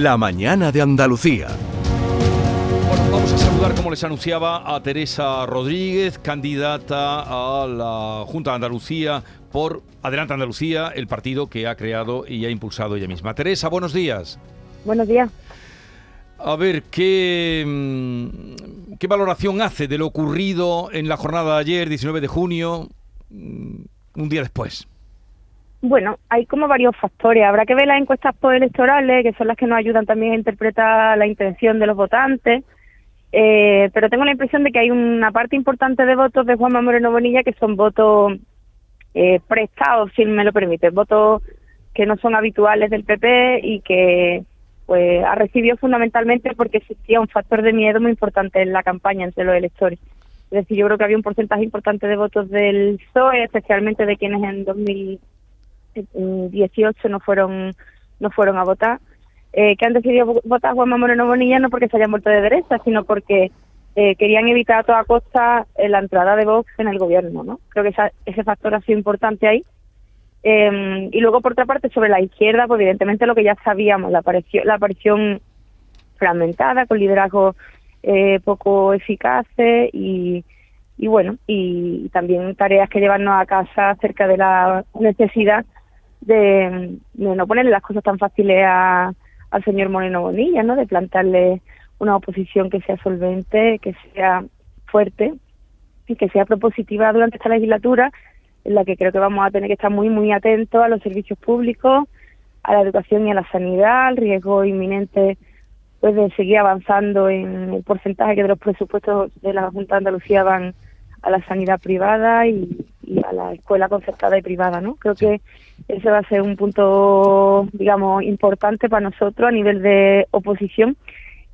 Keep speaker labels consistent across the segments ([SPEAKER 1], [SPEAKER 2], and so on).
[SPEAKER 1] La mañana de Andalucía.
[SPEAKER 2] Bueno, vamos a saludar, como les anunciaba, a Teresa Rodríguez, candidata a la Junta de Andalucía por Adelante Andalucía, el partido que ha creado y ha impulsado ella misma. Teresa, buenos días.
[SPEAKER 3] Buenos días.
[SPEAKER 2] A ver, ¿qué, mm, qué valoración hace de lo ocurrido en la jornada de ayer, 19 de junio, mm, un día después?
[SPEAKER 3] Bueno, hay como varios factores. Habrá que ver las encuestas postelectorales, que son las que nos ayudan también a interpretar la intención de los votantes. Eh, pero tengo la impresión de que hay una parte importante de votos de Juanma Moreno Bonilla que son votos eh, prestados, si me lo permite, votos que no son habituales del PP y que pues ha recibido fundamentalmente porque existía un factor de miedo muy importante en la campaña entre los electores. Es decir, yo creo que había un porcentaje importante de votos del PSOE, especialmente de quienes en 2018 no fueron no fueron a votar, eh, que han decidido votar a Juanma Moreno Bonilla no porque se hayan vuelto de derecha, sino porque eh, querían evitar a toda costa eh, la entrada de Vox en el gobierno, ¿no? Creo que ese factor ha sido importante ahí. Eh, y luego, por otra parte, sobre la izquierda, pues evidentemente lo que ya sabíamos, la aparición, la aparición fragmentada, con liderazgo eh, poco eficaces y, y bueno, y también tareas que llevarnos a casa acerca de la necesidad de, no ponerle las cosas tan fáciles a, al señor Moreno Bonilla, ¿no? De plantarle una oposición que sea solvente, que sea fuerte y que sea propositiva durante esta legislatura en la que creo que vamos a tener que estar muy, muy atentos a los servicios públicos, a la educación y a la sanidad, al riesgo inminente pues de seguir avanzando en el porcentaje que de los presupuestos de la Junta de Andalucía van a la sanidad privada y, a la escuela concertada y privada, ¿no? Creo que ese va a ser un punto, digamos, importante para nosotros a nivel de oposición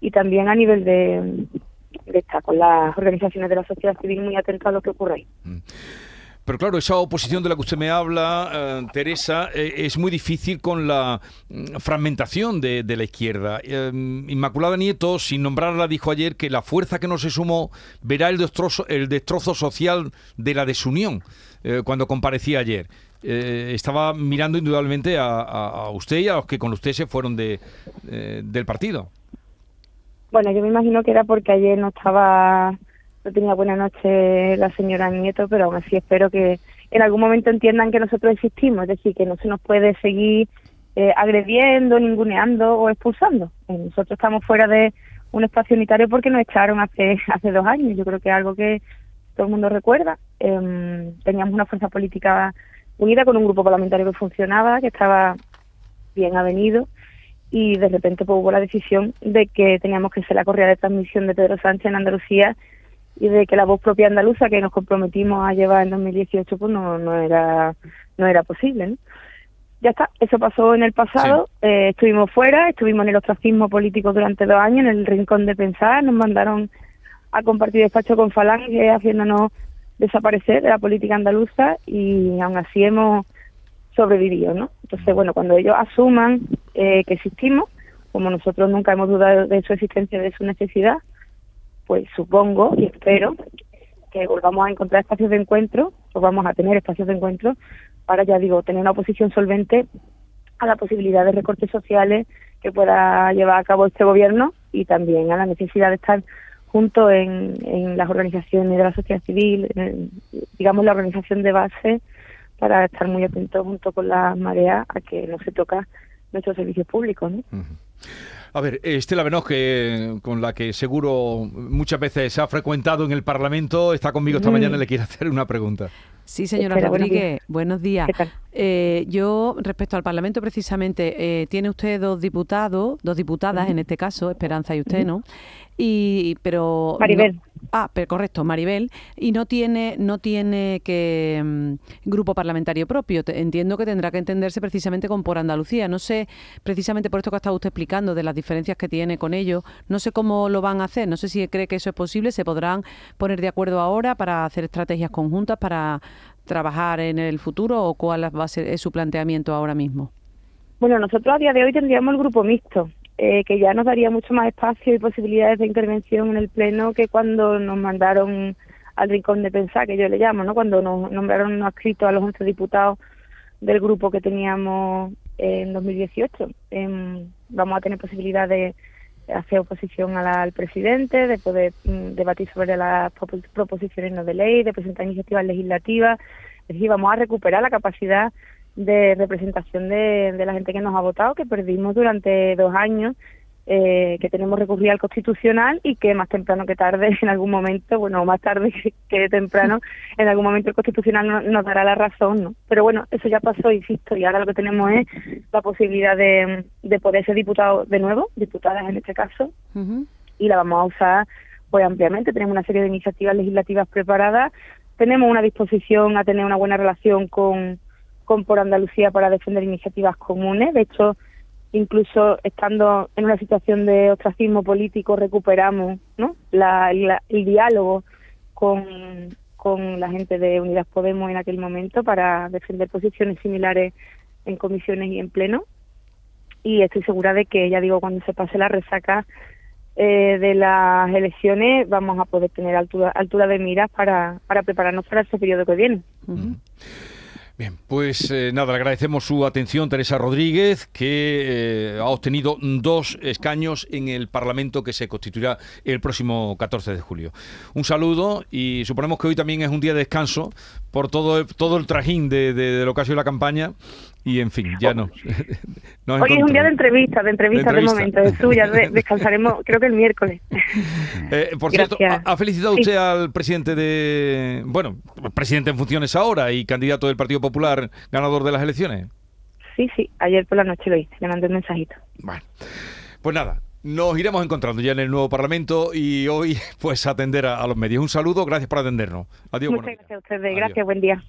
[SPEAKER 3] y también a nivel de, de estar con las organizaciones de la sociedad civil muy atentas a lo que ocurre ahí. Mm.
[SPEAKER 2] Pero claro, esa oposición de la que usted me habla, eh, Teresa, eh, es muy difícil con la mm, fragmentación de, la izquierda. Eh, Inmaculada Nieto, sin nombrarla, dijo ayer que la fuerza que no se sumó verá el destrozo, el destrozo social de la desunión cuando comparecía ayer. estaba mirando indudablemente a, usted y a los que con usted se fueron de, del partido.
[SPEAKER 3] Bueno, yo me imagino que era porque ayer no estaba no tenía buena noche la señora Nieto, pero aún así espero que en algún momento entiendan que nosotros existimos, es decir, que no se nos puede seguir eh, agrediendo, ninguneando o expulsando. Eh, nosotros estamos fuera de un espacio unitario porque nos echaron hace hace dos años. Yo creo que es algo que todo el mundo recuerda. Em, teníamos una fuerza política unida con un grupo parlamentario que funcionaba, que estaba bien avenido y de repente pues, hubo la decisión de que teníamos que ser la correa de transmisión de Pedro Sánchez en Andalucía y de que la voz propia andaluza que nos comprometimos a llevar en 2018 pues no, no era no era posible ¿no? ya está eso pasó en el pasado eh, estuvimos fuera estuvimos en el ostracismo político durante dos años en el rincón de pensar nos mandaron a compartir despacho con Falange haciéndonos desaparecer de la política andaluza y aún así hemos sobrevivido no entonces bueno cuando ellos asuman eh, que existimos como nosotros nunca hemos dudado de su existencia de su necesidad pues supongo y espero que volvamos a encontrar espacios de encuentro, o vamos a tener espacios de encuentro para, ya digo, tener una oposición solvente a la posibilidad de recortes sociales que pueda llevar a cabo este gobierno y también a la necesidad de estar junto en, en las organizaciones de la sociedad civil, digamos la organización de base, para estar muy atentos junto con la marea a que no se toca nuestros servicios públicos. ¿no?
[SPEAKER 2] A ver, Estela Benoz, que, con la que seguro muchas veces se ha frecuentado en el Parlamento, está conmigo esta mañana y le quiere hacer una pregunta.
[SPEAKER 4] Sí, señora Rodríguez, buenos días. Eh, yo, respecto al Parlamento, precisamente, eh, tiene usted dos diputados, dos diputadas, en este caso, Esperanza y usted, ¿no? Y, pero
[SPEAKER 3] Maribel.
[SPEAKER 4] Ah, pero correcto, Maribel. Y no tiene, no tiene que mm, grupo parlamentario propio. entiendo que tendrá que entenderse precisamente con por Andalucía. No sé, precisamente por esto que ha estado usted explicando de las diferencias que tiene con ellos, no sé cómo lo van a hacer. No sé si cree que eso es posible. Se podrán poner de acuerdo ahora para hacer estrategias conjuntas para trabajar en el futuro o cuál va a ser su planteamiento ahora mismo.
[SPEAKER 3] Bueno, nosotros a día de hoy tendríamos el grupo mixto. Eh, que ya nos daría mucho más espacio y posibilidades de intervención en el Pleno que cuando nos mandaron al rincón de pensar, que yo le llamo, ¿no? Cuando nos nombraron no adscritos a los 11 diputados del grupo que teníamos en 2018. Em, vamos a tener posibilidad de hacer oposición al presidente, de poder mm, debatir sobre las proposiciones de ley, de presentar iniciativas legislativas. Es decir, vamos a recuperar la capacidad de representación de, de la gente que nos ha votado, que perdimos durante dos años eh, que tenemos recurrir al constitucional y que más temprano que tarde, en algún momento, bueno, más tarde que, temprano, en algún momento el constitucional nos dará la razón, ¿no? Pero bueno, eso ya pasó, insisto, y ahora lo que tenemos es la posibilidad de, de poder ser diputado de nuevo, diputadas en este caso, y la vamos a usar pues ampliamente. Tenemos una serie de iniciativas legislativas preparadas, tenemos una disposición a tener una buena relación con, con Por Andalucía para defender iniciativas comunes. De hecho, incluso estando en una situación de ostracismo político recuperamos ¿no? la, el diálogo con, con la gente de Unidas Podemos en aquel momento para defender posiciones similares en comisiones y en pleno y estoy segura de que ya digo cuando se pase la resaca eh, de las elecciones vamos a poder tener altura, de miras para, para prepararnos para ese periodo que viene.
[SPEAKER 2] Bien, pues eh, nada, le agradecemos su atención, Teresa Rodríguez, que eh, ha obtenido dos escaños en el Parlamento que se constituirá el próximo 14 de julio. Un saludo y suponemos que hoy también es un día de descanso por todo el, todo el trajín de, de, lo que ha sido la campaña y en fin, ya no.
[SPEAKER 3] Hoy es un día de entrevista, de entrevista de, momento, de suya, descansaremos creo que el miércoles.
[SPEAKER 2] Eh, por cierto, ¿ha, felicitado usted al presidente de, bueno, presidente en funciones ahora y candidato del Partido Popular, ganador de las elecciones?
[SPEAKER 3] Sí, sí, ayer por la noche lo hice, le mandé un mensajito.
[SPEAKER 2] Bueno, pues nada, nos iremos encontrando ya en el nuevo Parlamento y hoy pues atender a, los medios. Un saludo, gracias por atendernos.
[SPEAKER 3] Adiós. Muchas gracias a ustedes, gracias, buen día.